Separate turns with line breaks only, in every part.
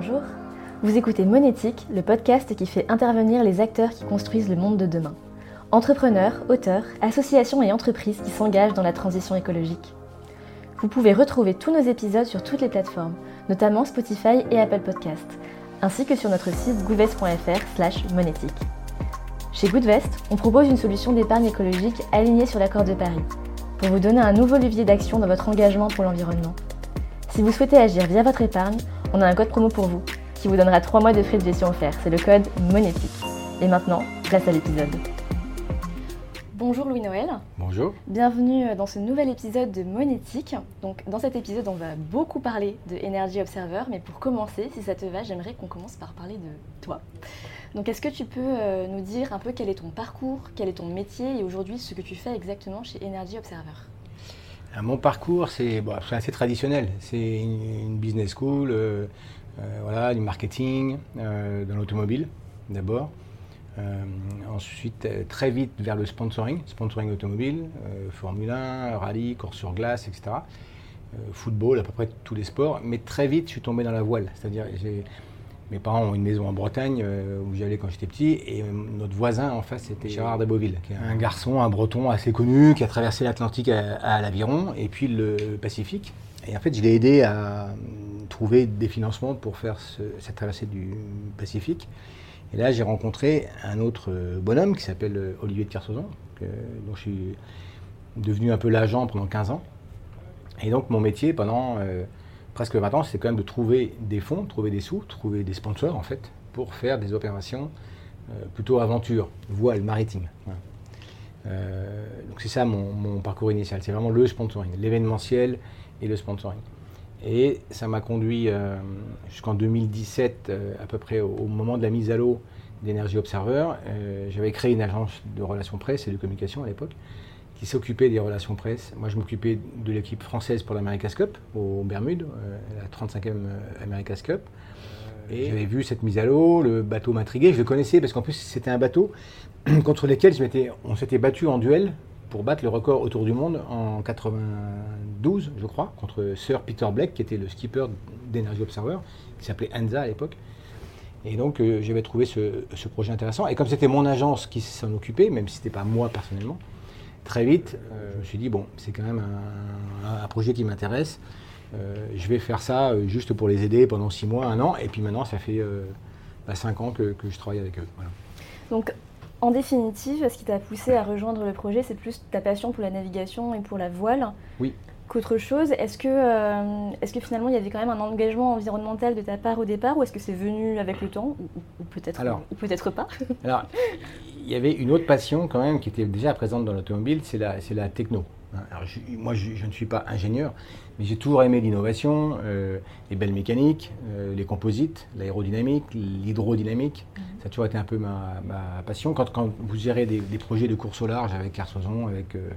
Bonjour, vous écoutez Monétique, le podcast qui fait intervenir les acteurs qui construisent le monde de demain. Entrepreneurs, auteurs, associations et entreprises qui s'engagent dans la transition écologique. Vous pouvez retrouver tous nos épisodes sur toutes les plateformes, notamment Spotify et Apple Podcasts, ainsi que sur notre site goodvest.fr monétique. Chez Goodvest, on propose une solution d'épargne écologique alignée sur l'accord de Paris, pour vous donner un nouveau levier d'action dans votre engagement pour l'environnement. Si vous souhaitez agir via votre épargne, on a un code promo pour vous, qui vous donnera 3 mois de frais de gestion offerts. C'est le code monétique. Et maintenant, place à l'épisode. Bonjour Louis-Noël.
Bonjour.
Bienvenue dans ce nouvel épisode de Monétique. Donc, dans cet épisode, on va beaucoup parler de Energy Observer, mais pour commencer, si ça te va, j'aimerais qu'on commence par parler de toi. Donc, est-ce que tu peux euh, nous dire un peu quel est ton parcours, quel est ton métier et aujourd'hui ce que tu fais exactement chez Energy Observer?
Mon parcours, c'est assez traditionnel. C'est une, business school, euh, voilà, du marketing, dans l'automobile d'abord. Euh, ensuite, euh, très vite vers le sponsoring, sponsoring automobile, euh, Formule 1, rallye, course sur glace, etc. football, à peu près tous les sports. Mais très vite, je suis tombé dans la voile. C'est-à-dire, mes parents ont une maison en Bretagne où j'allais quand j'étais petit. Et notre voisin en face, c'était Gérard de Beauville, qui est un garçon, un breton assez connu, qui a traversé l'Atlantique à, l'Aviron et puis le Pacifique. Et en fait, je l'ai aidé à trouver des financements pour faire cette traversée du Pacifique. Et là, j'ai rencontré un autre euh, bonhomme qui s'appelle euh, Olivier de Kersauzon, dont je suis devenu un peu l'agent pendant 15 ans. Et donc, mon métier pendant euh, presque 20 ans, c'était quand même de trouver des fonds, trouver des sous, trouver des sponsors, en fait, pour faire des opérations plutôt aventure, voile, maritime. donc, c'est ça mon, parcours initial. C'est vraiment le sponsoring, l'événementiel et le sponsoring. Et ça m'a conduit euh, jusqu'en 2017, euh, à peu près au, moment de la mise à l'eau d'Energy Observer. Euh, j'avais créé une agence de relations presse et de communication à l'époque qui s'occupait des relations presse. Moi, je m'occupais de l'équipe française pour l'America's Cup aux Bermudes, la 35e America's Cup. Et j'avais vu cette mise à l'eau, le bateau m'intriguait. Je le connaissais parce qu'en plus, c'était un bateau contre lequel on s'était battu en duel pour battre le record autour du monde en 92, je crois, contre Sir Peter Blake, qui était le skipper d'Energy Observer, qui s'appelait Anza à l'époque. Et donc, euh, j'avais trouvé ce, projet intéressant. Et comme c'était mon agence qui s'en occupait, même si ce n'était pas moi personnellement, très vite, euh, je me suis dit, bon, c'est quand même un, projet qui m'intéresse. Euh, je vais faire ça juste pour les aider pendant six mois, un an. Et puis maintenant, ça fait bah, cinq ans que, je travaille avec eux.
Donc, en définitive, ce qui t'a poussé à rejoindre le projet, c'est plus ta passion pour la navigation et pour la voile
oui.
qu'autre chose. Est-ce que, euh, est que finalement il y avait quand même un engagement environnemental de ta part au départ ou est-ce que c'est venu avec le temps ou, peut-être peut pas?
Alors, y avait une autre passion quand même qui était déjà présente dans l'automobile, c'est la, la techno. Hein, moi, je, ne suis pas ingénieur, mais j'ai toujours aimé l'innovation, euh, les belles mécaniques, euh, les composites, l'aérodynamique, l'hydrodynamique. Mhm. Ça a toujours été un peu ma, passion. Quand, quand, vous gérez des, projets de course au large avec Carsozon, avec euh,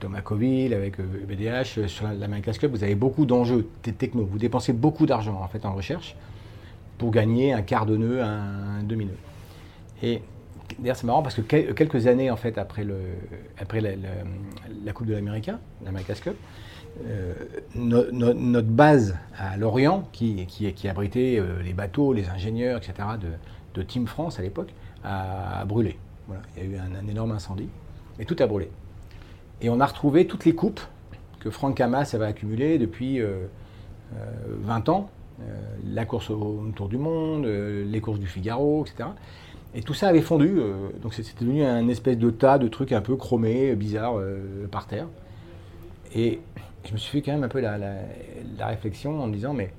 Thomas Coville, avec BDH, sur la, la Cup, vous avez beaucoup d'enjeux techno. Vous dépensez beaucoup d'argent en fait en recherche pour gagner un quart de nœud, un, un demi-nœud. Et D'ailleurs, c'est marrant parce que quelques années en fait après, le, après la, Coupe de l'Amérique, l'America's Cup, euh, notre base à Lorient, qui, qui, abritait euh, les bateaux, les ingénieurs, etc., de, Team France à l'époque, a, brûlé. Il y a eu un, énorme incendie et tout a brûlé. Et on a retrouvé toutes les coupes que Franck Hamas avait accumulées depuis 20 euh, ans. la course au Tour du Monde, les courses du Figaro, etc. Et tout ça avait fondu, euh, donc c'était devenu un espèce de tas de trucs un peu chromés, bizarres, euh, par terre. Et je me suis fait quand même un peu la, réflexion en me disant, mais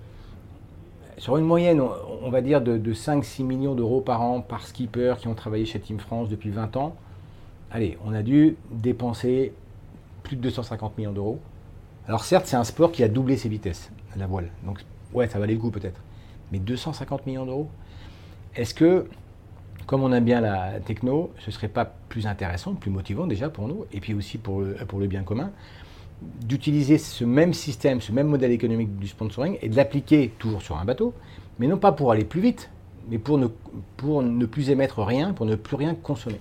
sur une moyenne, on, va dire de, 5-6 millions d'euros par an par skipper qui ont travaillé chez Team France depuis 20 ans, allez, on a dû dépenser plus de 250 millions d'euros. Alors certes, c'est un sport qui a doublé ses vitesses, la voile. Donc ouais, ça valait le coup peut-être. Mais 250 millions d'euros Est-ce que comme on aime bien la techno, ce serait pas plus intéressant, plus motivant déjà pour nous, et puis aussi pour le, pour le bien commun, d'utiliser ce même système, ce même modèle économique du sponsoring et de l'appliquer toujours sur un bateau, mais non pas pour aller plus vite, mais pour ne, pour ne plus émettre rien, pour ne plus rien consommer.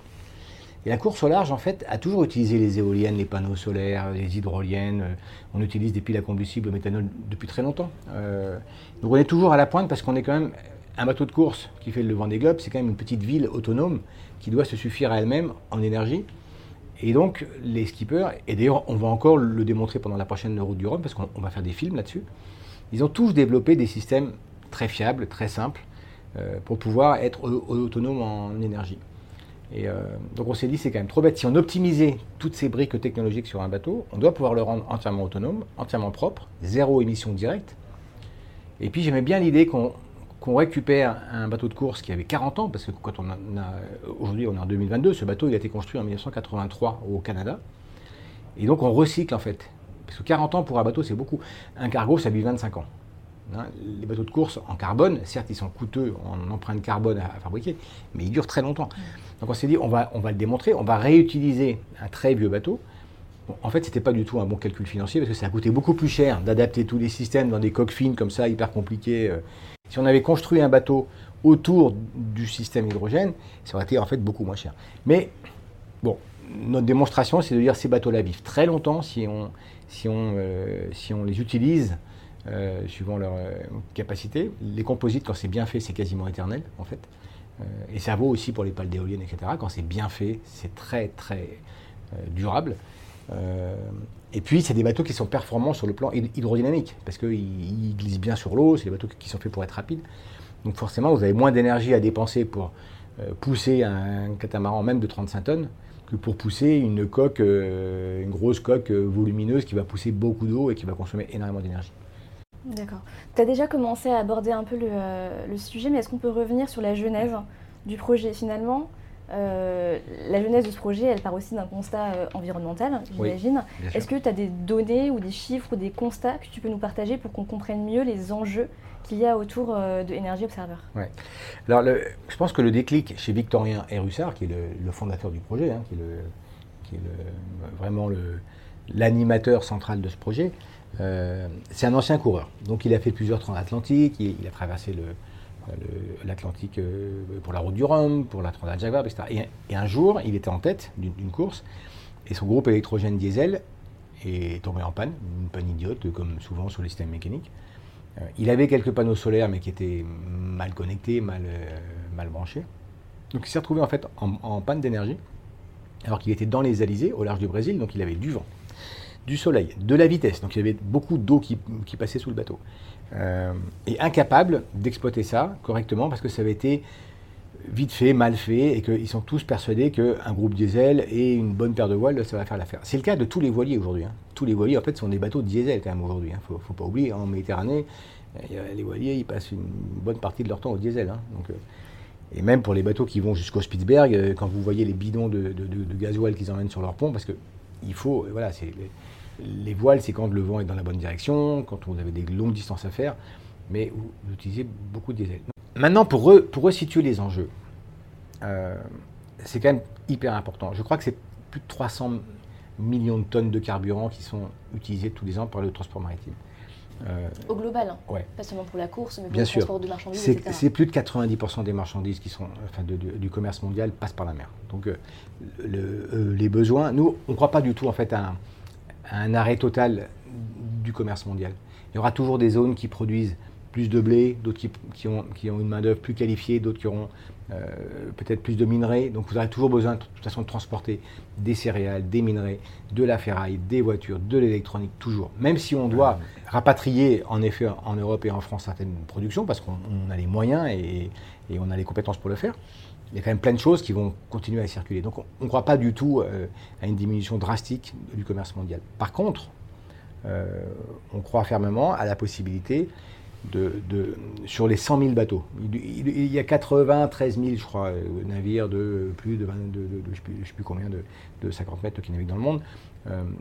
Et la course au large, en fait, a toujours utilisé les éoliennes, les panneaux solaires, les hydroliennes. Euh, on utilise des piles à combustible au méthanol depuis très longtemps. Euh, donc on est toujours à la pointe parce qu'on est quand même un bateau de course qui fait le vent des globes. C'est quand même une petite ville autonome qui doit se suffire à elle-même en énergie. Et donc les skippers, et d'ailleurs on va encore le démontrer pendant la prochaine route du Rhum parce qu'on va faire des films là-dessus, ils ont tous développé des systèmes très fiables, très simples, euh, pour pouvoir être autonomes en énergie. Et euh, donc on s'est dit, c'est quand même trop bête. Si on optimisait toutes ces briques technologiques sur un bateau, on doit pouvoir le rendre entièrement autonome, entièrement propre, zéro émission directe. Et puis j'aimais bien l'idée qu'on récupère un bateau de course qui avait 40 ans, parce que quand on a, aujourd'hui on est en 2022, ce bateau il a été construit en 1983 au Canada. Et donc on recycle en fait. Parce que 40 ans pour un bateau c'est beaucoup. Un cargo ça vit 25 ans. Hein, les bateaux de course en carbone, certes, ils sont coûteux en empreinte carbone à, fabriquer, mais ils durent très longtemps. Donc on s'est dit, on va, on va le démontrer, on va réutiliser un très vieux bateau. en fait, ce n'était pas du tout un bon calcul financier parce que ça a coûté beaucoup plus cher d'adapter tous les systèmes dans des coques fines comme ça, hyper compliqués. Euh. Si on avait construit un bateau autour du système hydrogène, ça aurait été en fait beaucoup moins cher. Mais bon, notre démonstration, c'est de dire ces bateaux-là vivent très longtemps si on, si on, euh, si on les utilise euh, suivant leur euh, capacité. Les composites, quand c'est bien fait, c'est quasiment éternel, en fait. Et ça vaut aussi pour les pales d'éoliennes, etc. Quand c'est bien fait, c'est très, très durable. Et puis, c'est des bateaux qui sont performants sur le plan hydrodynamique, parce qu'ils glissent bien sur l'eau, c'est des bateaux qui sont faits pour être rapides. Donc forcément, vous avez moins d'énergie à dépenser pour pousser un catamaran même de 35 tonnes que pour pousser une coque, une grosse coque volumineuse qui va pousser beaucoup d'eau et qui va consommer énormément d'énergie.
D'accord. Tu as déjà commencé à aborder un peu euh, le, sujet, mais est-ce qu'on peut revenir sur la genèse du projet finalement? Euh, la genèse de ce projet, elle part aussi d'un constat euh, environnemental, j'imagine. Est-ce que tu as des données ou des chiffres ou des constats que tu peux nous partager pour qu'on comprenne mieux les enjeux qu'il y a autour de Energy Observer?
Ouais. Alors, le, je pense que le déclic chez Victorien Russard, qui est le, fondateur du projet, hein, qui est, le, qui est vraiment l'animateur central de ce projet, euh, c'est un ancien coureur, donc il a fait plusieurs transatlantiques, il, il a traversé l'Atlantique euh, pour la route du Rhum, pour la Transat Jaguar, etc. Et, un jour, il était en tête d'une course, et son groupe électrogène diesel est tombé en panne, une panne idiote, comme souvent sur les systèmes mécaniques. Euh, il avait quelques panneaux solaires, mais qui étaient mal connectés, mal, mal branchés. Donc il s'est retrouvé en fait en, en panne d'énergie, alors qu'il était dans les Alizés, au large du Brésil, donc il avait du vent du soleil, de la vitesse, donc il y avait beaucoup d'eau qui, passait sous le bateau, euh, et incapable d'exploiter ça correctement parce que ça avait été vite fait, mal fait, et qu'ils sont tous persuadés qu'un groupe diesel et une bonne paire de voiles, ça va faire l'affaire. C'est le cas de tous les voiliers aujourd'hui. Hein. Tous les voiliers, en fait, sont des bateaux diesel quand même aujourd'hui. Il hein. ne faut, pas oublier, en Méditerranée, les voiliers, ils passent une bonne partie de leur temps au diesel. Hein. Euh, et même pour les bateaux qui vont jusqu'au Spitzberg, euh, quand vous voyez les bidons de, de gasoil qu'ils emmènent sur leur pont, parce que il faut, voilà, c'est les voiles, c'est quand le vent est dans la bonne direction, quand vous avez des longues distances à faire, mais vous, utilisez beaucoup de diesel. Maintenant, pour, pour resituer les enjeux, euh, c'est quand même hyper important. Je crois que c'est plus de 300 millions de tonnes de carburant qui sont utilisés tous les ans par le transport maritime.
Euh, Au global, hein.
ouais.
pas seulement pour la course, mais pour
Bien
le transport de marchandises,
C'est plus de 90% des marchandises qui sont, enfin, du commerce mondial passent par la mer. Donc euh, les besoins, nous, on ne croit pas du tout en fait à un, arrêt total du commerce mondial. Il y aura toujours des zones qui produisent plus de blé, d'autres qui, ont, une main-d'œuvre plus qualifiée, d'autres qui auront euh, peut-être plus de minerais. Donc vous aurez toujours besoin de toute façon de transporter des céréales, des minerais, de la ferraille, des voitures, de l'électronique, toujours. Même si on doit rapatrier en effet en Europe et en France certaines productions, parce qu'on a les moyens et, on a les compétences pour le faire, il y a quand même plein de choses qui vont continuer à circuler. Donc on ne croit pas du tout euh, à une diminution drastique du commerce mondial. Par contre, euh, on croit fermement à la possibilité de, sur les 100 000 bateaux. Il, y a 93 000, je crois, euh, navires de plus de, 20, de, je ne sais, plus combien, de, 50 mètres qui naviguent dans le monde.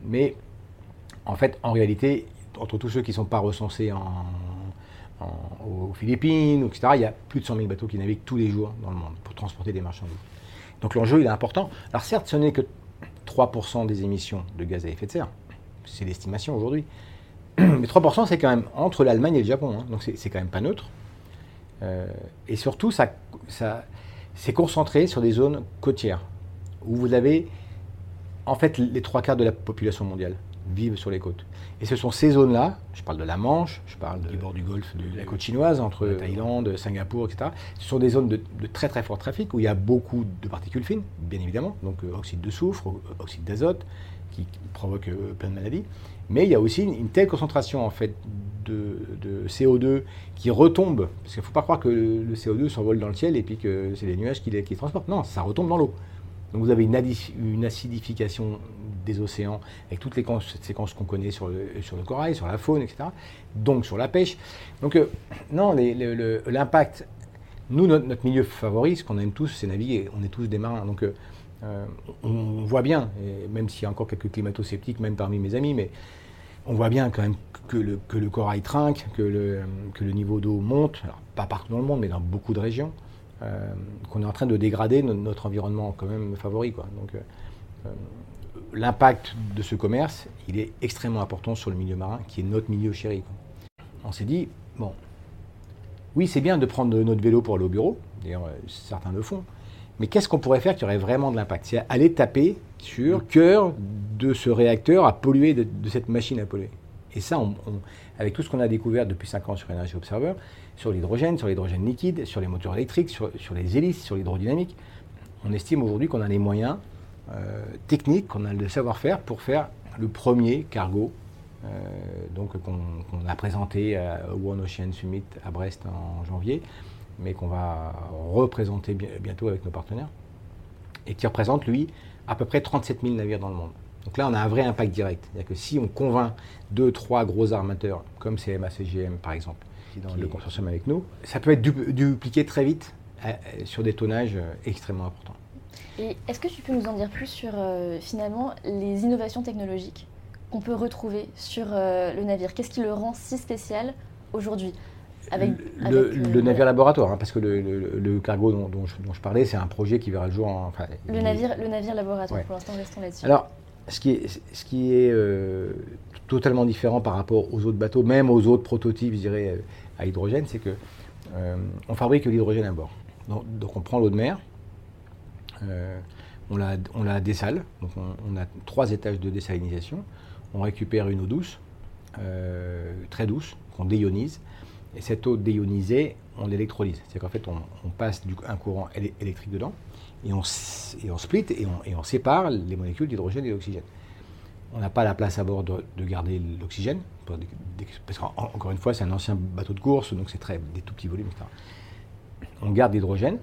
mais en fait, en réalité, entre tous ceux qui ne sont pas recensés en, aux Philippines, etc., il y a plus de 100 000 bateaux qui naviguent tous les jours dans le monde pour transporter des marchandises. Donc l'enjeu, il est important. Alors certes, ce n'est que 3% des émissions de gaz à effet de serre. C'est l'estimation aujourd'hui. Mais 3%, c'est quand même entre l'Allemagne et le Japon. Hein. Donc c'est quand même pas neutre. Euh, et surtout, ça, c'est concentré sur des zones côtières. où vous avez, en fait, les trois quarts de la population mondiale vivent sur les côtes. Et ce sont ces zones-là, je parle de la Manche, je parle du bord du golfe de la côte chinoise, entre Thaïlande, Singapour, etc. Ce sont des zones de, très très fort trafic où il y a beaucoup de particules fines, bien évidemment, donc euh, oxyde de soufre, oxyde d'azote, qui provoque euh, plein de maladies. Mais il y a aussi une, telle concentration en fait de, CO2 qui retombe, parce qu'il ne faut pas croire que le, CO2 s'envole dans le ciel et puis que c'est les nuages qui les, qui transportent. Non, ça retombe dans l'eau. Donc vous avez une, acidification des océans avec toutes les séquences qu'on connaît sur le, sur le corail, sur la faune, etc. Donc sur la pêche. Donc euh, non, l'impact, nous, notre, milieu favori, ce qu'on aime tous, c'est naviguer. On est tous des marins. Donc euh, euh, on, voit bien, même s'il y a encore quelques climato-sceptiques, même parmi mes amis, mais on voit bien quand même que le, que le corail trinque, que le, que le niveau d'eau monte, alors pas partout dans le monde, mais dans beaucoup de régions. Euh, qu'on est en train de dégrader notre, environnement quand même favori. Quoi. Donc, euh, euh, l'impact de ce commerce, il est extrêmement important sur le milieu marin, qui est notre milieu chéri. On s'est dit, bon, oui, c'est bien de prendre notre vélo pour aller au bureau, d'ailleurs certains le font, mais qu'est-ce qu'on pourrait faire qui aurait vraiment de l'impact? C'est aller taper sur le cœur de ce réacteur à polluer, de, cette machine à polluer. Et ça, avec tout ce qu'on a découvert depuis 5 ans sur Energy Observer, sur l'hydrogène, sur l'hydrogène liquide, sur les moteurs électriques, sur, les hélices, sur l'hydrodynamique. On estime aujourd'hui qu'on a les moyens euh, techniques, qu'on a le savoir-faire pour faire le premier cargo euh, donc qu'on a présenté au One Ocean Summit à Brest en janvier, mais qu'on va représenter bientôt avec nos partenaires, et qui représente, lui, à peu près 37 000 navires dans le monde. Donc là, on a un vrai impact direct. C'est-à-dire que si on convainc deux, trois gros armateurs, comme CMA CGM par exemple, dans le consortium avec nous, ça peut être dupliqué très vite euh, sur des tonnages euh, extrêmement importants.
Et est-ce que tu peux nous en dire plus sur euh, finalement les innovations technologiques qu'on peut retrouver sur le navire? Qu'est-ce qui le rend si spécial aujourd'hui
avec, le, navire laboratoire, hein, parce que le, cargo dont, je, parlais, c'est un projet qui verra le jour. En,
enfin, le, navire, le navire laboratoire, pour l'instant, restons là-dessus.
Alors, ce qui est, est totalement différent par rapport aux autres bateaux, même aux autres prototypes, je dirais, à hydrogène, c'est que euh, on fabrique l'hydrogène à bord. Donc, on prend l'eau de mer, euh, on, la, dessale, donc on, a trois étages de désalinisation, on récupère une eau douce, euh, très douce, qu'on déionise, et cette eau déionisée, on l'électrolyse. C'est-à-dire qu'en fait, on, passe un courant électrique dedans, et on, et split, et on, et on sépare les molécules d'hydrogène et d'oxygène. On n'a pas la place à bord de, garder l'oxygène, parce qu'encore une fois, c'est un ancien bateau de course, donc c'est très des tout petits volumes, etc. On garde l'hydrogène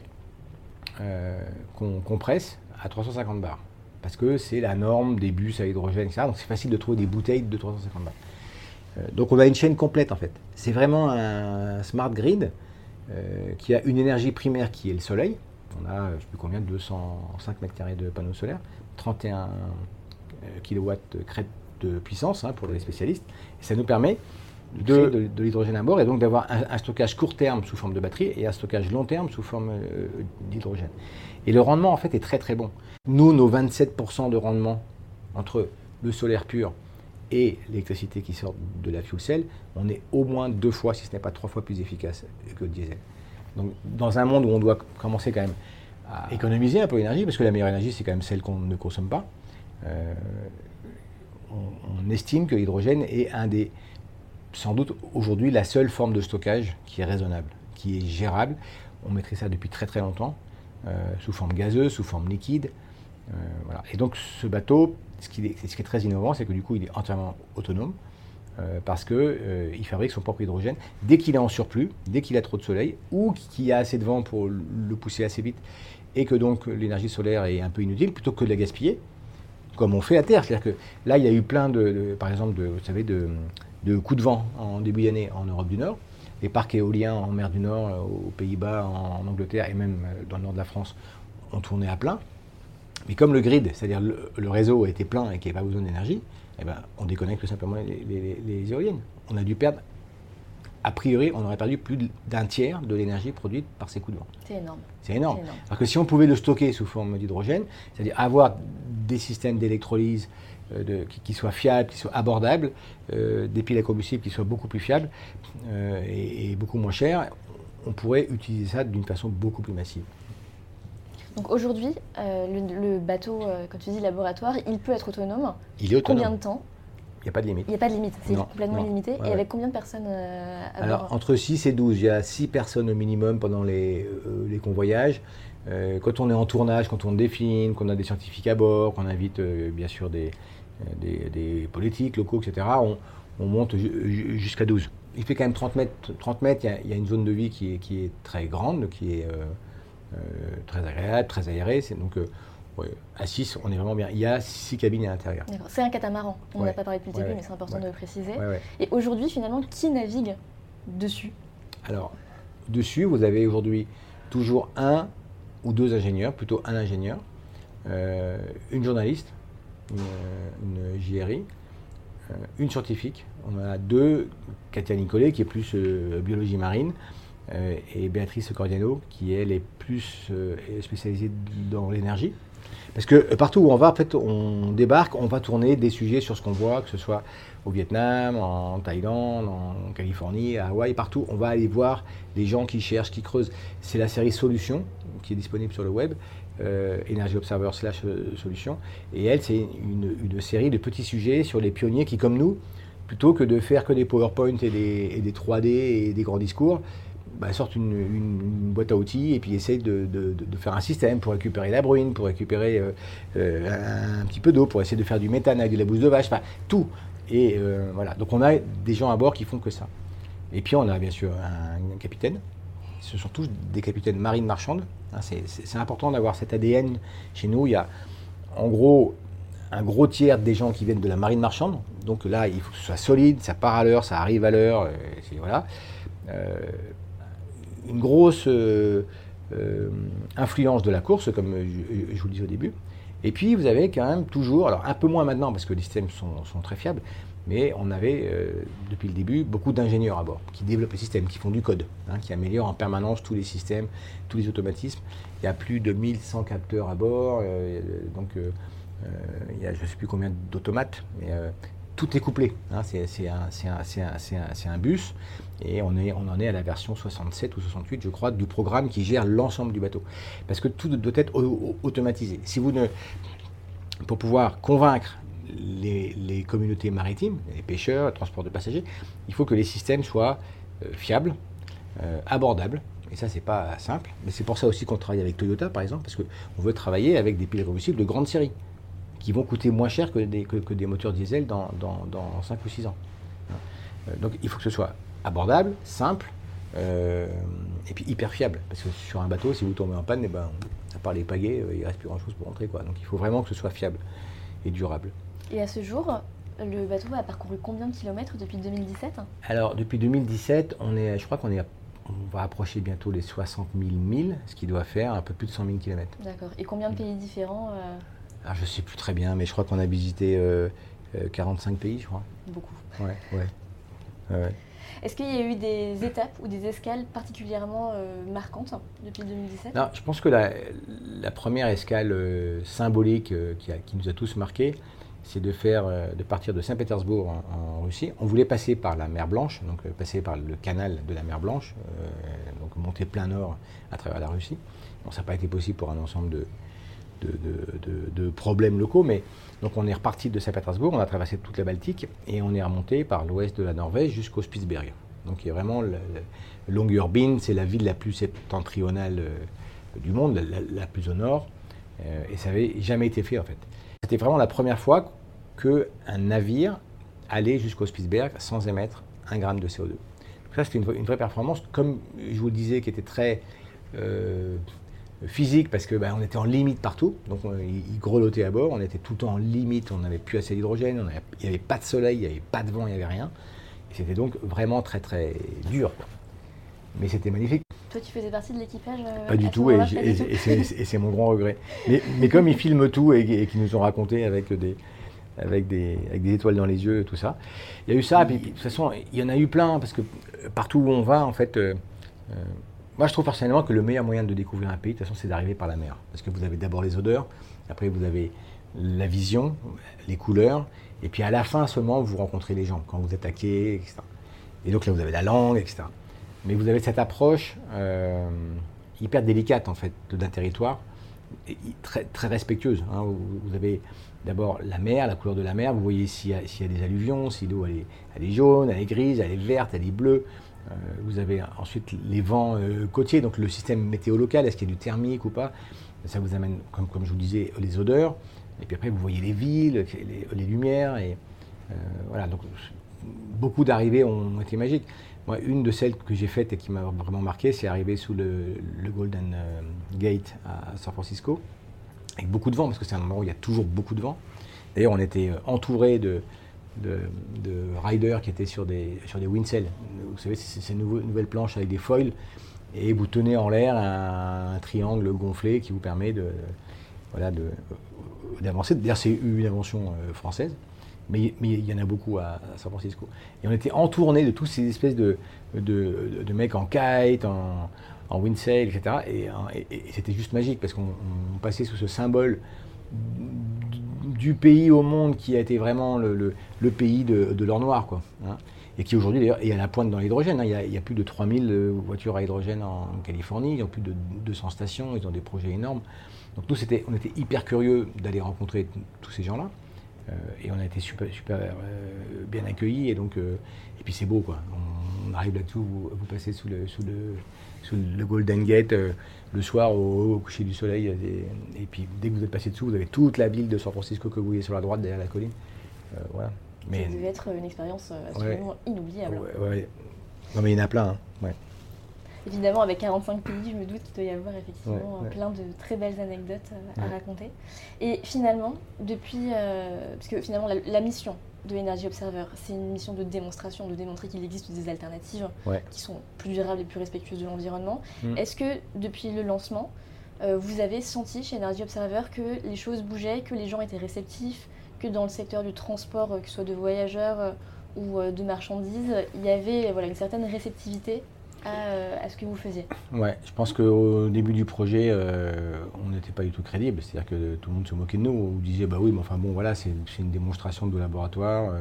euh, qu'on compresse à 350 bars, parce que c'est la norme des bus à hydrogène, etc. Donc c'est facile de trouver des bouteilles de 350 bars. Euh, donc on a une chaîne complète en fait. C'est vraiment un smart grid euh, qui a une énergie primaire qui est le soleil. On a, je ne sais plus combien, 205 mètres carrés de panneaux solaires, 31 euh, kilowatts crête de puissance hein, pour les spécialistes. Et ça nous permet de, de, l'hydrogène à bord et donc d'avoir un, stockage court terme sous forme de batterie et un stockage long terme sous forme euh, d'hydrogène. Et le rendement en fait est très très bon. Nous, nos 27% de rendement entre le solaire pur et l'électricité qui sort de la fuel cell, on est au moins deux fois, si ce n'est pas trois fois plus efficace que le diesel. Donc dans un monde où on doit commencer quand même à économiser un peu d'énergie, parce que la meilleure énergie c'est quand même celle qu'on ne consomme pas, euh, on, estime que l'hydrogène est un des, sans doute aujourd'hui la seule forme de stockage qui est raisonnable, qui est gérable. On maîtrise ça depuis très très longtemps, euh, sous forme gazeuse, sous forme liquide. Euh, voilà. Et donc ce bateau, ce qui, est, ce qui est très innovant, c'est que du coup il est entièrement autonome parce qu'il fabrique son propre hydrogène dès qu'il est en surplus, dès qu'il a trop de soleil ou qu'il a assez de vent pour le pousser assez vite et que donc l'énergie solaire est un peu inutile, plutôt que de la gaspiller, comme on fait à terre. C'est-à-dire que là, il y a eu plein de, par exemple, de, vous savez, de, coups de vent en début d'année en Europe du Nord. Les parcs éoliens en mer du Nord, euh, aux Pays-Bas, en, Angleterre et même euh, dans le nord de la France ont tourné à plein. Mais comme le grid, c'est-à-dire le, réseau était plein et qu'il n'y avait pas besoin d'énergie, eh ben, on déconnecte tout simplement les éoliennes. On a dû perdre a priori, on aurait perdu plus d'un tiers de l'énergie produite par ces coups de vent.
C'est énorme.
C'est énorme. Parce que si on pouvait le stocker sous forme d'hydrogène, c'est-à-dire avoir des systèmes d'électrolyse euh, qui, soient fiables, qui soient abordables, euh, des piles à combustible qui soient beaucoup plus fiables euh, et, beaucoup moins chers, on pourrait utiliser ça d'une façon beaucoup plus massive.
Donc aujourd'hui, le, bateau, quand tu dis laboratoire, il peut être autonome.
Il est autonome.
Combien de temps
il n'y a pas de limite.
Il n'y a pas de limite, c'est complètement illimité. et avec combien de personnes à
Alors, entre 6 et 12. Il y a 6 personnes au minimum pendant les, les convoyages. quand on est en tournage, quand on définit, qu'on a des scientifiques à bord, qu'on invite bien sûr des, des, politiques locaux, etc., on, monte jusqu'à 12. Il fait quand même 30 mètres. 30 mètres, il y, a, une zone de vie qui est, qui est très grande, qui est euh, euh, très agréable, très aérée. Donc, euh, à 6, on est vraiment bien. Il y a 6 cabines à l'intérieur.
C'est un catamaran. On n'a pas parlé depuis le début, mais c'est important de le préciser. Et aujourd'hui, finalement, qui navigue dessus?
Alors, dessus, vous avez aujourd'hui toujours un ou deux ingénieurs, plutôt un ingénieur, une journaliste, une, JRI, euh, une scientifique. On a deux, Katia Nicolet qui est plus euh, biologie marine, euh, et Béatrice Cordiano qui elle est plus spécialisée dans l'énergie. Parce que partout où on va, en fait, on débarque, on va tourner des sujets sur ce qu'on voit, que ce soit au Vietnam, en Thaïlande, en Californie, à Hawaï, partout. On va aller voir les gens qui cherchent, qui creusent. C'est la série Solutions qui est disponible sur le web. Euh, Energy Observer slash euh, solution. Et elle, c'est une, série de petits sujets sur les pionniers qui, comme nous, plutôt que de faire que des PowerPoint et des, des 3D et des grands discours, bah, sortent une, boîte à outils et puis essayent de, faire un système pour récupérer la bruine, pour récupérer euh, un, petit peu d'eau, pour essayer de faire du méthane avec de la bouse de vache, enfin tout. Et voilà, donc on a des gens à bord qui font que ça. Et puis on a bien sûr un capitaine ce sont tous des capitaines marines marchandes. Hein, c'est important d'avoir cet ADN chez nous. Il y a en gros un gros tiers des gens qui viennent de la marine marchande. Donc là, il faut que ce soit solide, ça part à l'heure, ça arrive à l'heure. Euh, voilà. Euh, une grosse euh, influence de la course, comme je, vous le disais au début. Et puis, vous avez quand même toujours, alors un peu moins maintenant parce que les systèmes sont très fiables, mais on avait, euh, depuis le début, beaucoup d'ingénieurs à bord qui développent les systèmes, qui font du code, hein, qui améliorent en permanence tous les systèmes, tous les automatismes. Il y a plus de 1100 capteurs à bord, euh, donc euh, il y a je ne sais plus combien d'automates, mais tout est couplé. Hein. c'est un, bus et on, en est à la version 67 ou 68, je crois, du programme qui gère l'ensemble du bateau. Parce que tout doit être automatisé. Si vous ne, pour pouvoir convaincre les, communautés maritimes, les pêcheurs, le transport de passagers, il faut que les systèmes soient euh, fiables, euh, abordables. Et ça, c'est pas simple. Mais c'est pour ça aussi qu'on travaille avec Toyota, par exemple, parce qu'on veut travailler avec des piles combustibles de grande série, qui vont coûter moins cher que des, que, des moteurs diesel dans, dans, 5 ou 6 ans. Euh, donc il faut que ce soit abordable, simple, et puis hyper fiable. Parce que sur un bateau, si vous tombez en panne, eh ben, à part les pagaies, il ne reste plus grand-chose pour rentrer. Quoi. Donc il faut vraiment que ce soit fiable et durable.
Et à ce jour, le bateau a parcouru combien de kilomètres depuis 2017
Alors, depuis 2017, on est, je crois qu'on est on va approcher bientôt les 60 000 milles, ce qui doit faire un peu plus de 100 000 km.
D'accord. Et combien de pays différents euh?
Alors, Je ne sais plus très bien, mais je crois qu'on a visité 45 euh, euh, pays, je crois.
Beaucoup.
Ouais, ouais. ouais.
Est-ce qu'il y a eu des étapes ou des escales particulièrement marquantes depuis 2017
Non, je pense que la, première escale symbolique qui, a, qui, nous a tous marqués, c'est de faire, euh, de partir de Saint-Pétersbourg en, Russie. On voulait passer par la mer Blanche, donc euh, passer par le canal de la mer Blanche, euh, donc monter plein nord à travers la Russie. Ça n'a pas été possible pour un ensemble de, de, problèmes locaux, mais donc on est reparti de Saint-Pétersbourg, on a traversé toute la Baltique et on est remonté par l'ouest de la Norvège jusqu'au Spitzberg. Donc il y a vraiment le, Longyearbyen, c'est la ville la plus septentrionale du monde, la, plus au nord, et ça n'avait jamais été fait en fait. C'était vraiment la première fois qu'un navire allait jusqu'au Spitzberg sans émettre un gramme de CO2. Donc ça, c'était une, vraie performance, comme je vous le disais, qui était très euh, physique, parce qu'on ben, on était en limite partout. Donc il, grelottait à bord, on était tout le temps en limite, on n'avait plus assez d'hydrogène, il n'y avait pas de soleil, il n'y avait pas de vent, il n'y avait rien. C'était donc vraiment très très dur. Mais c'était magnifique.
Toi, tu faisais partie de l'équipage euh,
Pas du tout, et, c'est mon grand regret. Mais, comme ils filment tout et, qu'ils nous ont raconté avec des, avec, des, avec des étoiles dans les yeux, tout ça, il y a eu ça. Puis, de toute façon, il y en a eu plein, parce que euh, partout où on va, en fait, euh, moi je trouve personnellement que le meilleur moyen de découvrir un pays, de toute façon, c'est d'arriver par la mer. Parce que vous avez d'abord les odeurs, après vous avez la vision, les couleurs, et puis à la fin seulement, vous rencontrez les gens, quand vous quai, etc. Et donc là, vous avez la langue, etc. Mais vous avez cette approche euh, hyper délicate en fait d'un territoire très, respectueuse. Hein. Vous, avez d'abord la mer, la couleur de la mer, vous voyez s'il y, a des alluvions, si l'eau elle est, jaune, elle est grise, elle est verte, elle est bleue. Euh, vous avez ensuite les vents euh, côtiers, donc le système météo local, est-ce qu'il y a du thermique ou pas? Ça vous amène, comme, comme, je vous disais, les odeurs. Et puis après, vous voyez les villes, les, lumières. Et euh, voilà, donc beaucoup d'arrivées ont été magiques. Moi, une de celles que j'ai faites et qui m'a vraiment marqué, c'est arriver sous le, Golden Gate à San Francisco, avec beaucoup de vent, parce que c'est un endroit où il y a toujours beaucoup de vent. D'ailleurs, on était entouré de, de, riders qui étaient sur des, sur des windsails. Vous savez, c'est ces nouvelles planches avec des foils. Et vous tenez en l'air un, triangle gonflé qui vous permet de, voilà, d'avancer. D'ailleurs, c'est une invention euh, française, mais, mais, il y en a beaucoup à, San Francisco. Et on était entourné de toutes ces espèces de, de, mecs en kite, en, windsail, etc. Et, et c'était juste magique parce qu'on passait sous ce symbole du pays au monde qui a été vraiment le, pays de, l'or noir. Hein. et qui aujourd'hui d'ailleurs est à la pointe dans l'hydrogène. Hein. Il, y a plus de 3000 euh, voitures à hydrogène en, Californie, ils ont plus de 200 stations, ils ont des projets énormes. Donc nous, on était hyper curieux d'aller rencontrer tous ces gens-là. Euh, et on a été super, euh, bien accueillis. Et, donc, puis c'est beau. On, arrive là-dessous, vous, vous, passez sous le, sous le, sous le Golden Gate le soir au, coucher du soleil. et puis dès que vous êtes passé dessous, vous avez toute la ville de San Francisco que vous voyez sur la droite derrière la colline.
Euh, voilà. Mais, ça devait être une expérience euh, absolument inoubliable.
Non mais il y en a plein. Hein.
Évidemment, avec 45 pays, je me doute qu'il doit y avoir effectivement plein de très belles anecdotes euh, à raconter. Et finalement, depuis, parce que finalement la mission de Energy Observer. C'est une mission de démonstration, de démontrer qu'il existe des alternatives qui sont plus durables et plus respectueuses de l'environnement. Mm. Est-ce que depuis le lancement, euh, vous avez senti chez Energy Observer que les choses bougeaient, que les gens étaient réceptifs, que dans le secteur du transport, euh, que ce soit de voyageurs euh, ou de marchandises, il y avait voilà, une certaine réceptivité euh, à, ce que vous faisiez
Ouais, je pense qu'au début du projet, euh, on n'était pas du tout crédible. C'est-à-dire que tout le monde se moquait de nous. On disait, bah oui, mais enfin bon, voilà, c'est une démonstration de laboratoire.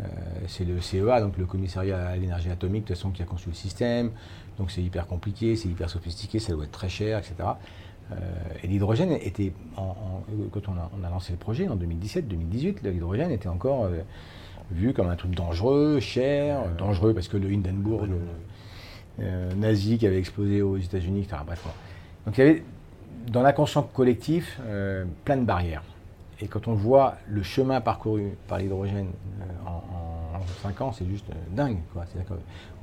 Euh, c'est le CEA, donc le commissariat à l'énergie atomique, de toute façon, qui a conçu le système. Donc c'est hyper compliqué, c'est hyper sophistiqué, ça doit être très cher, etc. et l'hydrogène était, quand on a, on a, lancé le projet en 2017-2018, l'hydrogène était encore vu comme un truc dangereux, cher, dangereux parce que le Hindenburg, euh, nazi qui avait explosé aux États-Unis, Bref, Donc il y avait dans l'inconscient collectif euh, plein de barrières. Et quand on voit le chemin parcouru par l'hydrogène euh, en, 5 ans, c'est juste dingue.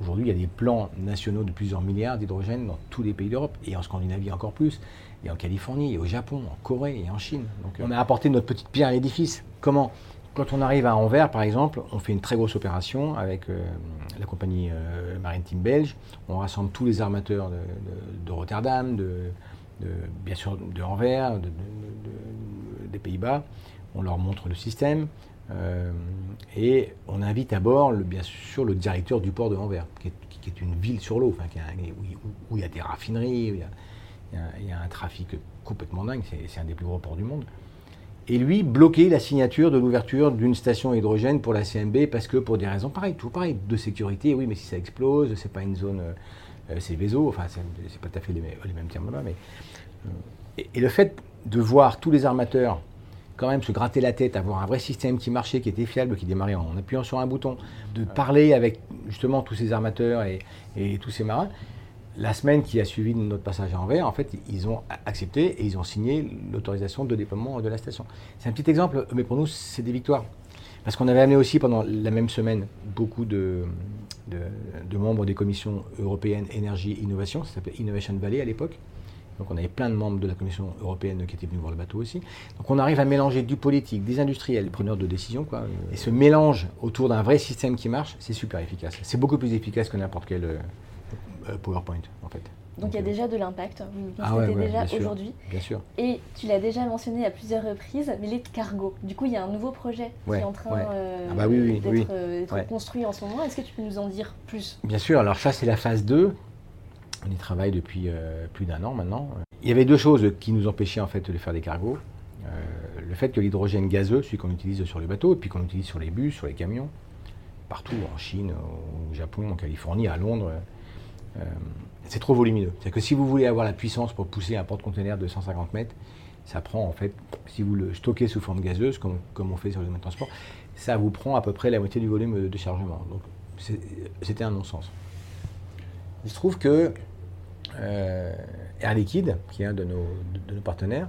Aujourd'hui, il y a des plans nationaux de plusieurs milliards d'hydrogène dans tous les pays d'Europe, et en Scandinavie encore plus, et en Californie, et au Japon, en Corée et en Chine. Donc on a apporté notre petite pierre à l'édifice. Comment? Quand on arrive à Anvers, par exemple, on fait une très grosse opération avec euh, la compagnie euh, maritime belge. On rassemble tous les armateurs de, Rotterdam, de, bien sûr de Anvers, des Pays-Bas. On leur montre le système. Euh, et on invite à bord, le, bien sûr, le directeur du port de Anvers, qui est, une ville sur l'eau, où, il y a des raffineries, où il y a un trafic complètement dingue. C'est un des plus gros ports du monde et lui bloquer la signature de l'ouverture d'une station hydrogène pour la CMB parce que pour des raisons pareilles, tout pareil, de sécurité, oui, mais si ça explose, c'est pas une zone, euh, c'est Vézo, enfin c'est pas tout à fait les, mêmes termes là, mais euh, et, le fait de voir tous les armateurs quand même se gratter la tête, avoir un vrai système qui marchait, qui était fiable, qui démarrait en appuyant sur un bouton, de parler avec justement tous ces armateurs et, et tous ces marins, la semaine qui a suivi notre passage à Anvers, en fait, ils ont accepté et ils ont signé l'autorisation de déploiement de la station. C'est un petit exemple, mais pour nous, c'est des victoires. Parce qu'on avait amené aussi pendant la même semaine beaucoup de, membres des commissions européennes énergie innovation, ça s'appelait Innovation Valley à l'époque. Donc on avait plein de membres de la Commission européenne qui étaient venus voir le bateau aussi. Donc on arrive à mélanger du politique, des industriels, des preneurs de décision. Quoi. Et ce mélange autour d'un vrai système qui marche, c'est super efficace. C'est beaucoup plus efficace que n'importe quel euh, PowerPoint en fait.
Donc, il y a euh, déjà de l'impact, vous ah déjà aujourd'hui.
Bien sûr.
Et tu l'as déjà mentionné à plusieurs reprises, mais les cargos. Du coup, il y a un nouveau projet qui est en train euh, ah bah d'être construit en ce moment. Est-ce que tu peux nous en dire plus?
Bien sûr. Alors ça, c'est la phase 2. On y travaille depuis plus d'un an maintenant. Il y avait deux choses qui nous empêchaient en fait de faire des cargos. le fait que l'hydrogène gazeux, celui qu'on utilise sur les bateaux, et puis qu'on utilise sur les bus, sur les camions, partout, en Chine, au Japon, en Californie, à Londres, euh, c'est trop volumineux. C'est-à-dire que si vous voulez avoir la puissance pour pousser un porte-conteneur de 150 mètres, ça prend en fait, si vous le stockez sous forme gazeuse, comme, on fait sur les moyens de transport, ça vous prend à peu près la moitié du volume de chargement. Donc c'était un non-sens. Il se trouve que euh, Air Liquide, qui est un de nos, de nos, partenaires,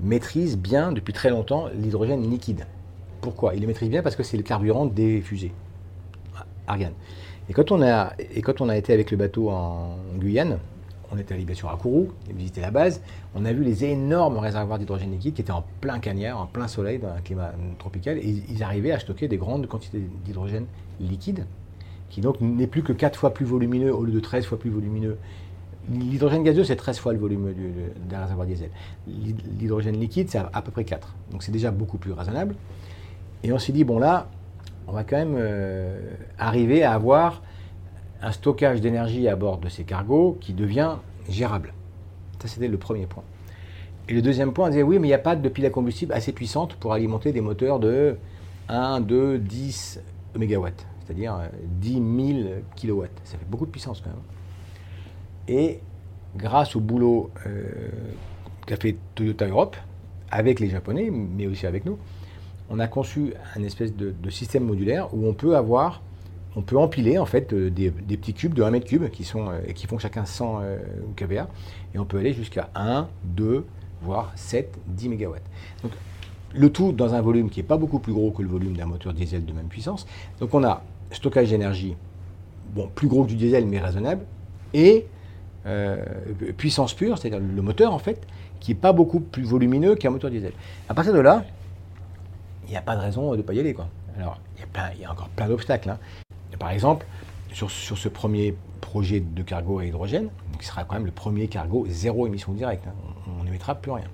maîtrise bien depuis très longtemps l'hydrogène liquide. Pourquoi? Il le maîtrise bien parce que c'est le carburant des fusées. Ariane. Et quand, on a, et quand on a été avec le bateau en Guyane, on était allé bien sûr à Kourou, et visité la base, on a vu les énormes réservoirs d'hydrogène liquide qui étaient en plein cagnard, en plein soleil, dans un climat tropical, et ils arrivaient à stocker des grandes quantités d'hydrogène liquide, qui donc n'est plus que 4 fois plus volumineux au lieu de 13 fois plus volumineux. L'hydrogène gazeux, c'est 13 fois le volume d'un réservoir diesel. L'hydrogène liquide, c'est à peu près 4. Donc c'est déjà beaucoup plus raisonnable. Et on s'est dit, bon là, on va quand même euh, arriver à avoir un stockage d'énergie à bord de ces cargos qui devient gérable. Ça, c'était le premier point. Et le deuxième point, on disait, oui, mais il n'y a pas de pile à combustible assez puissante pour alimenter des moteurs de 1, 2, 10 MW, c'est-à-dire 10 000 kW. Ça fait beaucoup de puissance quand même. Et grâce au boulot euh, qu'a fait Toyota Europe, avec les Japonais, mais aussi avec nous, on a conçu un espèce de, système modulaire où on peut empiler en fait euh, des, petits cubes de 1 mètre cube qui, euh, font chacun 100 kVA et on peut aller jusqu'à 1, 2, voire 7, 10 MW. Donc le tout dans un volume qui n'est pas beaucoup plus gros que le volume d'un moteur diesel de même puissance. Donc on a stockage d'énergie, plus gros que du diesel mais raisonnable, et euh, puissance pure, c'est-à-dire le moteur en fait, qui n'est pas beaucoup plus volumineux qu'un moteur diesel. À partir de là, il n'y a pas de raison de ne pas y aller. Quoi. Alors, il y, a encore plein d'obstacles. Hein. Par exemple, sur, ce premier projet de cargo à hydrogène, qui sera quand même le premier cargo zéro émission directe, hein, on n'émettra plus rien.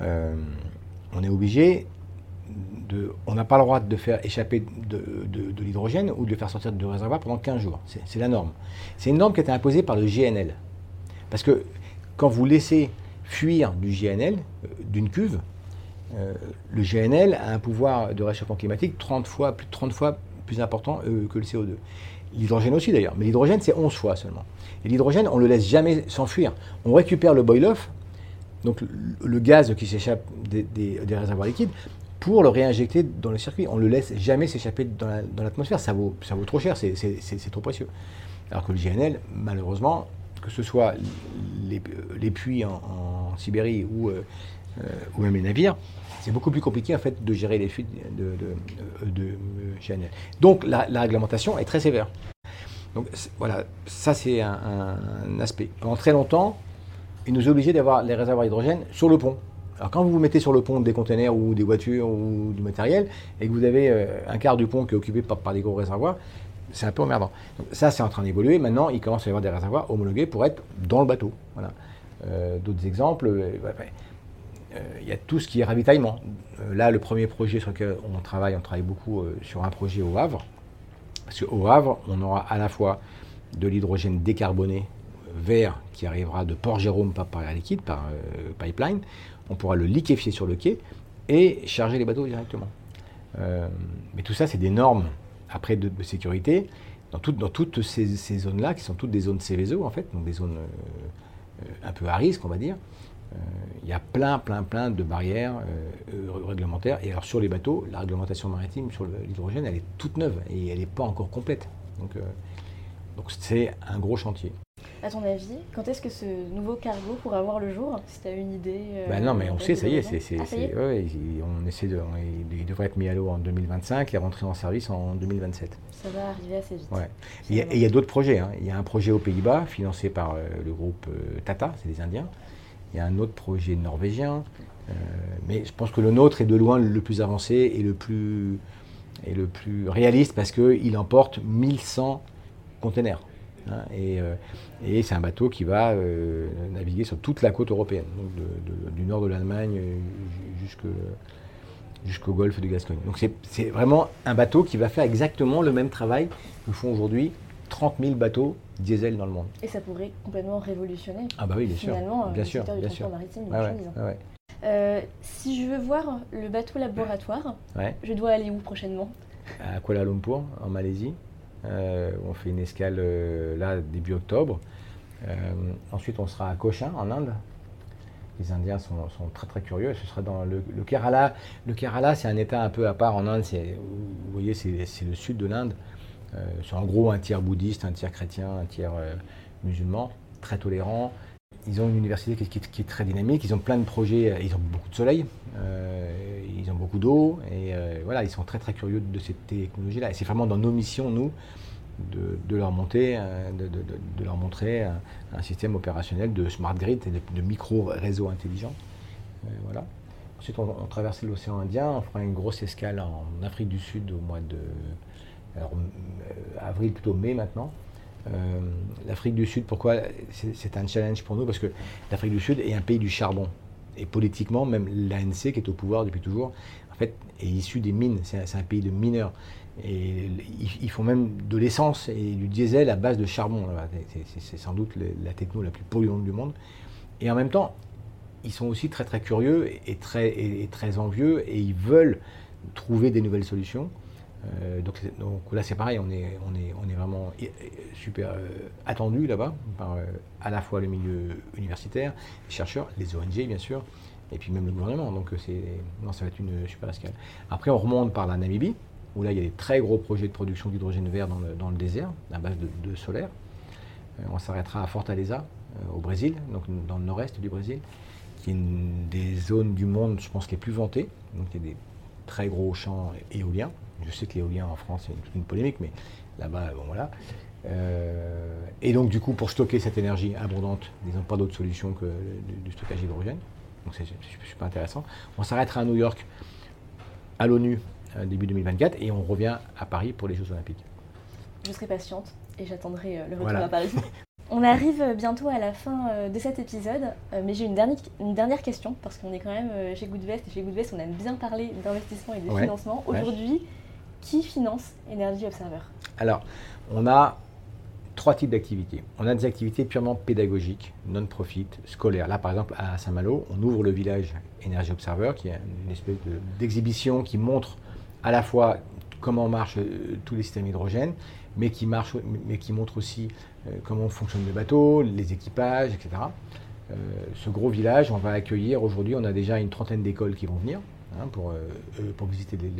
Euh, on est obligé de, on n'a pas le droit de faire échapper de, l'hydrogène ou de le faire sortir du réservoir pendant 15 jours. C'est la norme. C'est une norme qui a été imposée par le GNL. Parce que quand vous laissez fuir du GNL, euh, d'une cuve, le GNL a un pouvoir de réchauffement climatique 30 fois, plus de 30 fois plus important euh, que le CO2. L'hydrogène aussi d'ailleurs, mais l'hydrogène c'est 11 fois seulement. Et l'hydrogène, on ne le laisse jamais s'enfuir. On récupère le boil-off, donc le, gaz qui s'échappe des, réservoirs liquides, pour le réinjecter dans le circuit. On ne le laisse jamais s'échapper dans l'atmosphère. ça, vaut, ça vaut trop cher, c'est trop précieux. Alors que le GNL, malheureusement, que ce soit les, puits en, Sibérie ou, euh, euh, ou même les navires, c'est beaucoup plus compliqué en fait de gérer les fuites de, de, GNL. Donc la, réglementation est très sévère. Donc voilà, ça c'est un, aspect. Pendant très longtemps, il nous obligeait d'avoir les réservoirs d'hydrogène sur le pont. Alors quand vous vous mettez sur le pont des containers ou des voitures ou du matériel et que vous avez euh, un quart du pont qui est occupé par, des gros réservoirs, c'est un peu emmerdant. Donc, ça, c'est en train d'évoluer. Maintenant, il commence à y avoir des réservoirs homologués pour être dans le bateau. Voilà. Euh, d'autres exemples, euh, il y a tout ce qui est ravitaillement. là, le premier projet sur lequel on travaille, on travaille beaucoup sur un projet au Havre. Parce qu'au Havre, on aura à la fois de l'hydrogène décarboné vert qui arrivera de Port-Jérôme par, par liquide, par pipeline on pourra le liquéfier sur le quai et charger les bateaux directement. Euh, mais tout ça, c'est des normes après de, sécurité dans, toutes ces, zones-là, qui sont toutes des zones Céveso en fait, donc des zones euh, un peu à risque, on va dire. Euh, il y a plein, plein, plein de barrières réglementaires. Et alors sur les bateaux, la réglementation maritime sur l'hydrogène, elle est toute neuve et elle n'est pas encore complète. Donc donc c'est un gros chantier.
À ton avis, quand est-ce que ce nouveau cargo pourra voir le jour Si tu as une idée
euh, ben Non, mais on sait, ça y est. c'est, ah, on essaie de, il devrait être mis à l'eau en 2025 et rentrer en service en 2027.
Ça va arriver assez vite.
Ouais. Et il y a d'autres projets. Hein. Il y a un projet aux Pays-Bas financé par euh, le groupe euh, Tata, c'est des Indiens. Il y a un autre projet norvégien. mais je pense que le nôtre est de loin le plus avancé et le plus, et le plus réaliste parce qu'il emporte 1100 containers. Hein, euh, et, c'est un bateau qui va euh, naviguer sur toute la côte européenne, donc du nord de l'Allemagne euh, jusqu'au golfe de Gascogne. Donc c'est vraiment un bateau qui va faire exactement le même travail que font aujourd'hui 30 000 bateaux diesel dans le monde.
Et ça pourrait complètement révolutionner
ah bah oui, bien
finalement,
sûr. Bien
le
sûr,
secteur
bien
du
sûr.
maritime.
Ah
ah si je veux voir le bateau laboratoire, je dois aller où prochainement?
À Kuala Lumpur, en Malaisie. Euh, on fait une escale euh, là début octobre. ensuite, on sera à Cochin, en Inde. Les Indiens sont, très très curieux. Ce sera dans le, Kerala. Le Kerala, c'est un État un peu à part en Inde. Vous voyez, c'est le sud de l'Inde. C'est en gros un tiers bouddhiste, un tiers chrétien, un tiers musulman, très tolérant. Ils ont une université qui, est très dynamique, ils ont plein de projets, ils ont beaucoup de soleil, euh, ils ont beaucoup d'eau, et euh, voilà, ils sont très très curieux de cette technologie-là. Et c'est vraiment dans nos missions, nous, de, leur monter, euh, de, leur montrer un, système opérationnel de smart grid et de, micro-réseaux intelligents. voilà. Ensuite, on, on traverse l'océan Indien, on fera une grosse escale en Afrique du Sud au mois de avril, plutôt mai maintenant. Euh, L'Afrique du Sud, pourquoi c'est un challenge pour nous? Parce que l'Afrique du Sud est un pays du charbon. Et politiquement, même l'ANC, qui est au pouvoir depuis toujours, en fait, est issu des mines. C'est un, pays de mineurs. Et ils, font même de l'essence et du diesel à base de charbon. C'est sans doute la techno la plus polluante du monde. Et en même temps, ils sont aussi très très curieux et très, et très envieux et ils veulent trouver des nouvelles solutions. Euh, donc, là, c'est pareil, on est, on, est, on est vraiment super euh, attendu là-bas par euh, à la fois le milieu universitaire, les chercheurs, les ONG bien sûr, et puis même le gouvernement. Donc non, ça va être une super escale. Après, on remonte par la Namibie, où là, il y a des très gros projets de production d'hydrogène vert dans le, dans le, désert, à base de, solaire. on s'arrêtera à Fortaleza, au Brésil, donc dans le nord-est du Brésil, qui est une des zones du monde, je pense, plus il y a des très gros champs éoliens. Je sais que l'éolien en France, c'est toute une polémique, mais là-bas, bon voilà. Euh, et donc, du coup, pour stocker cette énergie abondante, ils n'ont pas d'autre solution que du, stockage d'hydrogène. Donc, c'est super intéressant. On s'arrêtera à New York, à l'ONU, euh, début 2024, et on revient à Paris pour les Jeux Olympiques.
Je serai patiente et j'attendrai euh, le retour à Paris. On arrive bientôt à la fin de cet épisode, mais j'ai une dernière, une dernière question, parce qu'on est quand même chez Goodvest, et chez Goodvest, on aime bien parler d'investissement et de financement. Aujourd'hui, qui finance Energy Observer?
Alors, on a trois types d'activités. On a des activités purement pédagogiques, non-profit, scolaires. Là, par exemple, à Saint-Malo, on ouvre le village Energy Observer, qui est une espèce d'exhibition qui montre à la fois comment marchent euh, tous les systèmes hydrogènes, mais qui, marche, mais qui montre aussi euh, comment fonctionnent les bateaux, les équipages, etc. Euh, ce gros village, on va accueillir aujourd'hui, on a déjà une trentaine d'écoles qui vont venir hein, pour, pour visiter le,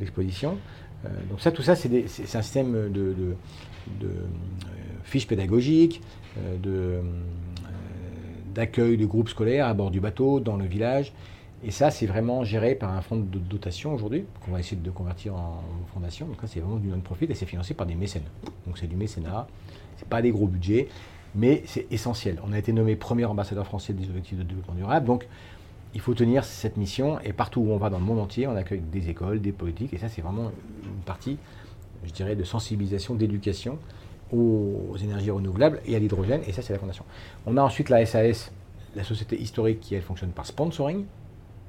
l'exposition. Euh, donc ça, tout ça, c'est un système de, euh, fiches pédagogiques, euh, d'accueil de groupes scolaires à bord du bateau, dans le village. Et ça, c'est vraiment géré par un fonds de dotation aujourd'hui, qu'on va essayer de convertir en fondation. Donc ça, c'est vraiment du non-profit et c'est financé par des mécènes. Donc c'est du mécénat, c'est pas des gros budgets, mais c'est essentiel. On a été nommé premier ambassadeur français des objectifs de développement durable, donc il faut tenir cette mission et partout où on va dans le monde entier, on accueille des écoles, des politiques et ça c'est vraiment une partie, je dirais, de sensibilisation, d'éducation aux énergies renouvelables et à l'hydrogène et ça c'est la fondation. On a ensuite la SAS, la société historique qui elle fonctionne par sponsoring,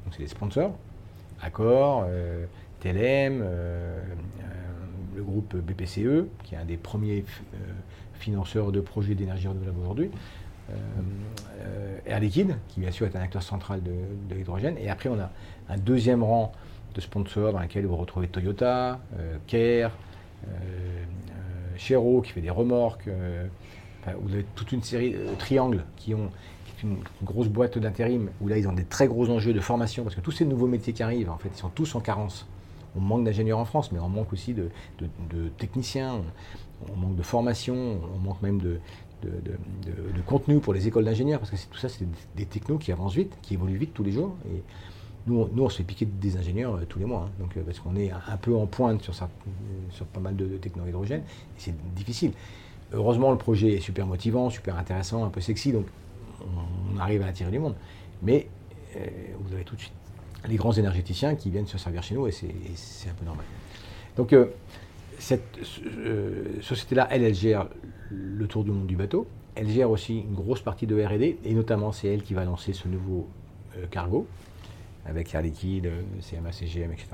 donc c'est des sponsors, Accor, euh, TLM, euh, euh, le groupe BPCE qui est un des premiers financeurs de projets d'énergie renouvelable aujourd'hui. Euh, Air Liquide, qui bien sûr est un acteur central de, l'hydrogène. Et après, on a un deuxième rang de sponsors dans lequel vous retrouvez Toyota, euh, Care, euh, qui fait des remorques. vous avez toute une série de Triangle qui ont une, grosse boîte d'intérim où là ils ont des très gros enjeux de formation parce que tous ces nouveaux métiers qui arrivent en fait ils sont tous en carence. On manque d'ingénieurs en France, mais on manque aussi de, techniciens, on, manque de formation, on manque même de, de, contenu pour les écoles d'ingénieurs, parce que tout ça, c'est des, technos qui avancent vite, qui évoluent vite tous les jours. Et nous, on, nous, on se fait piquer des ingénieurs euh, tous les mois, hein. donc, euh, parce qu'on est un, peu en pointe sur, ça, sur pas mal de, techno hydrogène, et c'est difficile. Heureusement, le projet est super motivant, super intéressant, un peu sexy, donc on, arrive à attirer du monde. Mais euh, vous avez tout de suite les grands énergéticiens qui viennent se servir chez nous, et c'est un peu normal. Donc, cette euh, société-là, elle, elle gère le tour du monde du bateau. Elle gère aussi une grosse partie de R&D, et notamment c'est elle qui va lancer ce nouveau euh, cargo avec Air Liquide, CMA, CGM, etc.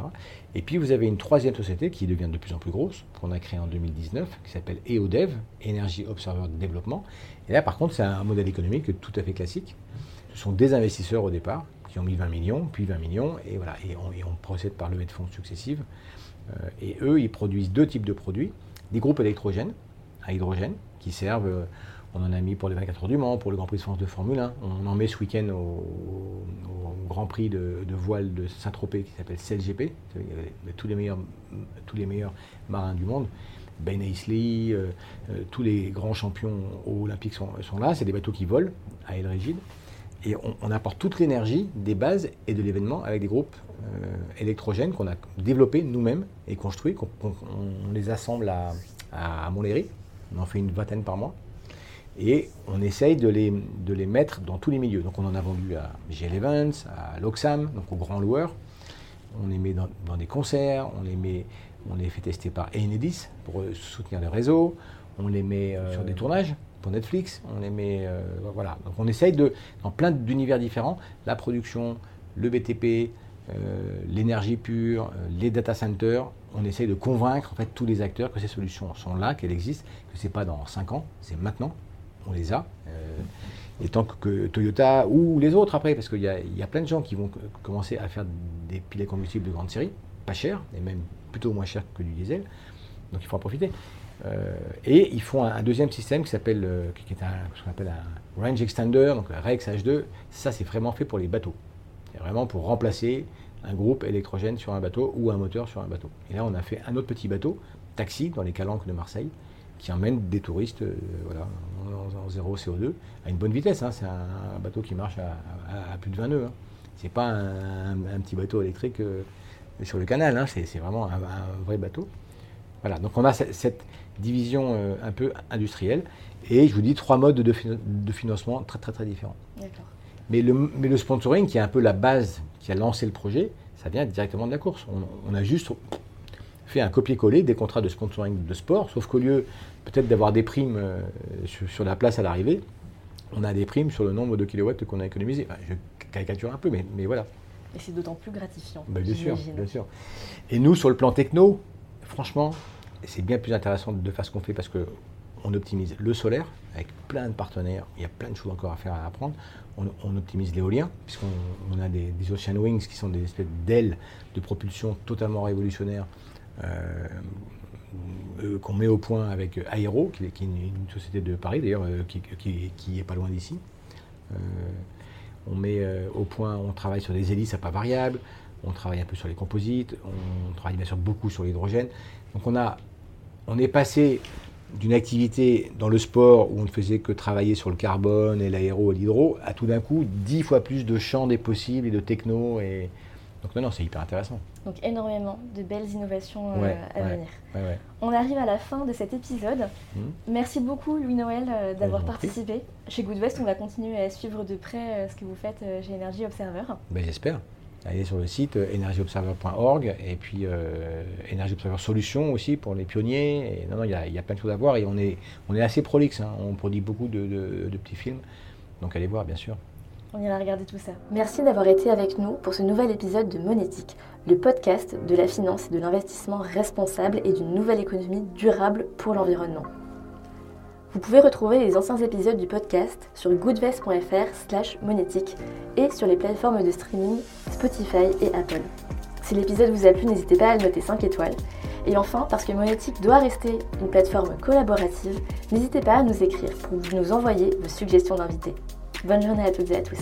Et puis vous avez une troisième société qui devient de plus en plus grosse, qu'on a créée en 2019, qui s'appelle EODEV, Energy Observer Développement. Et là, par contre, c'est un modèle économique tout à fait classique. Ce sont des investisseurs au départ qui ont mis 20 millions, puis 20 millions, et voilà, et on, et on procède par levée de fonds successives. Euh, et eux, ils produisent deux types de produits. Des groupes électrogènes à hydrogène qui servent euh, On en a mis pour les 24 heures du Mans, pour le Grand Prix de France de Formule 1. On en met ce week-end au, Grand Prix de, voile de Saint-Tropez qui s'appelle CLGP. Tous les, meilleurs, tous les meilleurs marins du monde. Ben Aisley, euh, euh, tous les grands champions olympiques sont, là. C'est des bateaux qui volent à aile rigide. Et on, apporte toute l'énergie des bases et de l'événement avec des groupes euh, électrogènes qu'on a développés nous-mêmes et construits. on les assemble à, à Montlhéry. On en fait une vingtaine par mois. Et on essaye de les, de les mettre dans tous les milieux. Donc on en a vendu à GL Events, à l'Oxam, donc aux grands loueurs. On les met dans, des concerts, on les, met, on les fait tester par Enedis pour soutenir le réseau. On les met euh, sur des tournages pour Netflix. On les met, euh, voilà. Donc on essaye de, dans plein d'univers différents, la production, le BTP, euh, l'énergie pure, les data centers, on essaye de convaincre en fait tous les acteurs que ces solutions sont là, qu'elles existent, que c'est pas dans 5 ans, c'est maintenant on les a. Euh, et tant que, Toyota ou les autres après, parce qu'il y, a plein de gens qui vont commencer à faire des pilets combustibles de grande série, pas cher, et même plutôt moins cher que du diesel, donc il faut en profiter. Euh, et ils font un, deuxième système qui s'appelle, euh, qui est ce qu'on appelle un range extender, donc un REX H2. Ça, c'est vraiment fait pour les bateaux. C'est vraiment pour remplacer un groupe électrogène sur un bateau ou un moteur sur un bateau. Et là, on a fait un autre petit bateau, taxi, dans les calanques de Marseille, qui emmène des touristes euh, voilà, en, zéro CO2 à une bonne vitesse. Hein. C'est un, bateau qui marche à, plus de 20 nœuds. Hein. C'est pas un, petit bateau électrique euh, sur le canal, hein. c'est vraiment un, vrai bateau. Voilà, donc on a cette, division euh, un peu industrielle et je vous dis trois modes de, financement très très très différents. Mais le, mais le, sponsoring, qui est un peu la base qui a lancé le projet, ça vient directement de la course. On, on a juste fait un copier-coller des contrats de sponsoring de sport, sauf qu'au lieu peut-être d'avoir des primes euh, sur, la place à l'arrivée, on a des primes sur le nombre de kilowatts qu'on a économisé. je caricature un peu, mais, mais voilà.
Et c'est d'autant plus gratifiant.
Ben, bien sûr, bien sûr. Et nous, sur le plan techno, franchement, c'est bien plus intéressant de faire ce qu'on fait parce que on optimise le solaire avec plein de partenaires. Il y a plein de choses encore à faire à apprendre. On, optimise l'éolien, puisqu'on a des, des, Ocean Wings qui sont des espèces d'ailes de propulsion totalement révolutionnaires euh, qu'on met au point avec Aero, qui, est une, société de Paris d'ailleurs, euh, qui, qui, est pas loin d'ici. on met au point, on travaille sur des hélices à pas variables, on travaille un peu sur les composites, on travaille bien sûr beaucoup sur l'hydrogène. Donc on, a, on est passé d'une activité dans le sport où on ne faisait que travailler sur le carbone et l'aéro et l'hydro, à tout d'un coup dix fois plus de champs des possibles et de techno. Et... Donc non, non, c'est hyper intéressant.
Donc énormément de belles innovations euh, à venir. On arrive à la fin de cet épisode. Hmm. Merci beaucoup Louis-Noël euh, d'avoir participé. Chez Good West, on va continuer à suivre de près euh, ce que vous faites chez Energy Observer.
Ben, J'espère. Allez sur le site energyobserver.org et puis Energy Observer Solutions aussi pour les pionniers. Et, non, non, il y, a plein de choses à voir et on est, on est assez prolixe. Hein. On produit beaucoup de, de petits films. Donc allez voir, bien sûr.
On ira regarder tout ça. Merci d'avoir été avec nous pour ce nouvel épisode de Monétique, le podcast de la finance et de l'investissement responsable et d'une nouvelle économie durable pour l'environnement. Vous pouvez retrouver les anciens épisodes du podcast sur goodvest.fr slash monétique et sur les plateformes de streaming Spotify et Apple. Si l'épisode vous a plu, n'hésitez pas à le noter 5 étoiles. Et enfin, parce que Monétique doit rester une plateforme collaborative, n'hésitez pas à nous écrire pour nous envoyer vos suggestions d'invités. Bonne journée à toutes et à tous.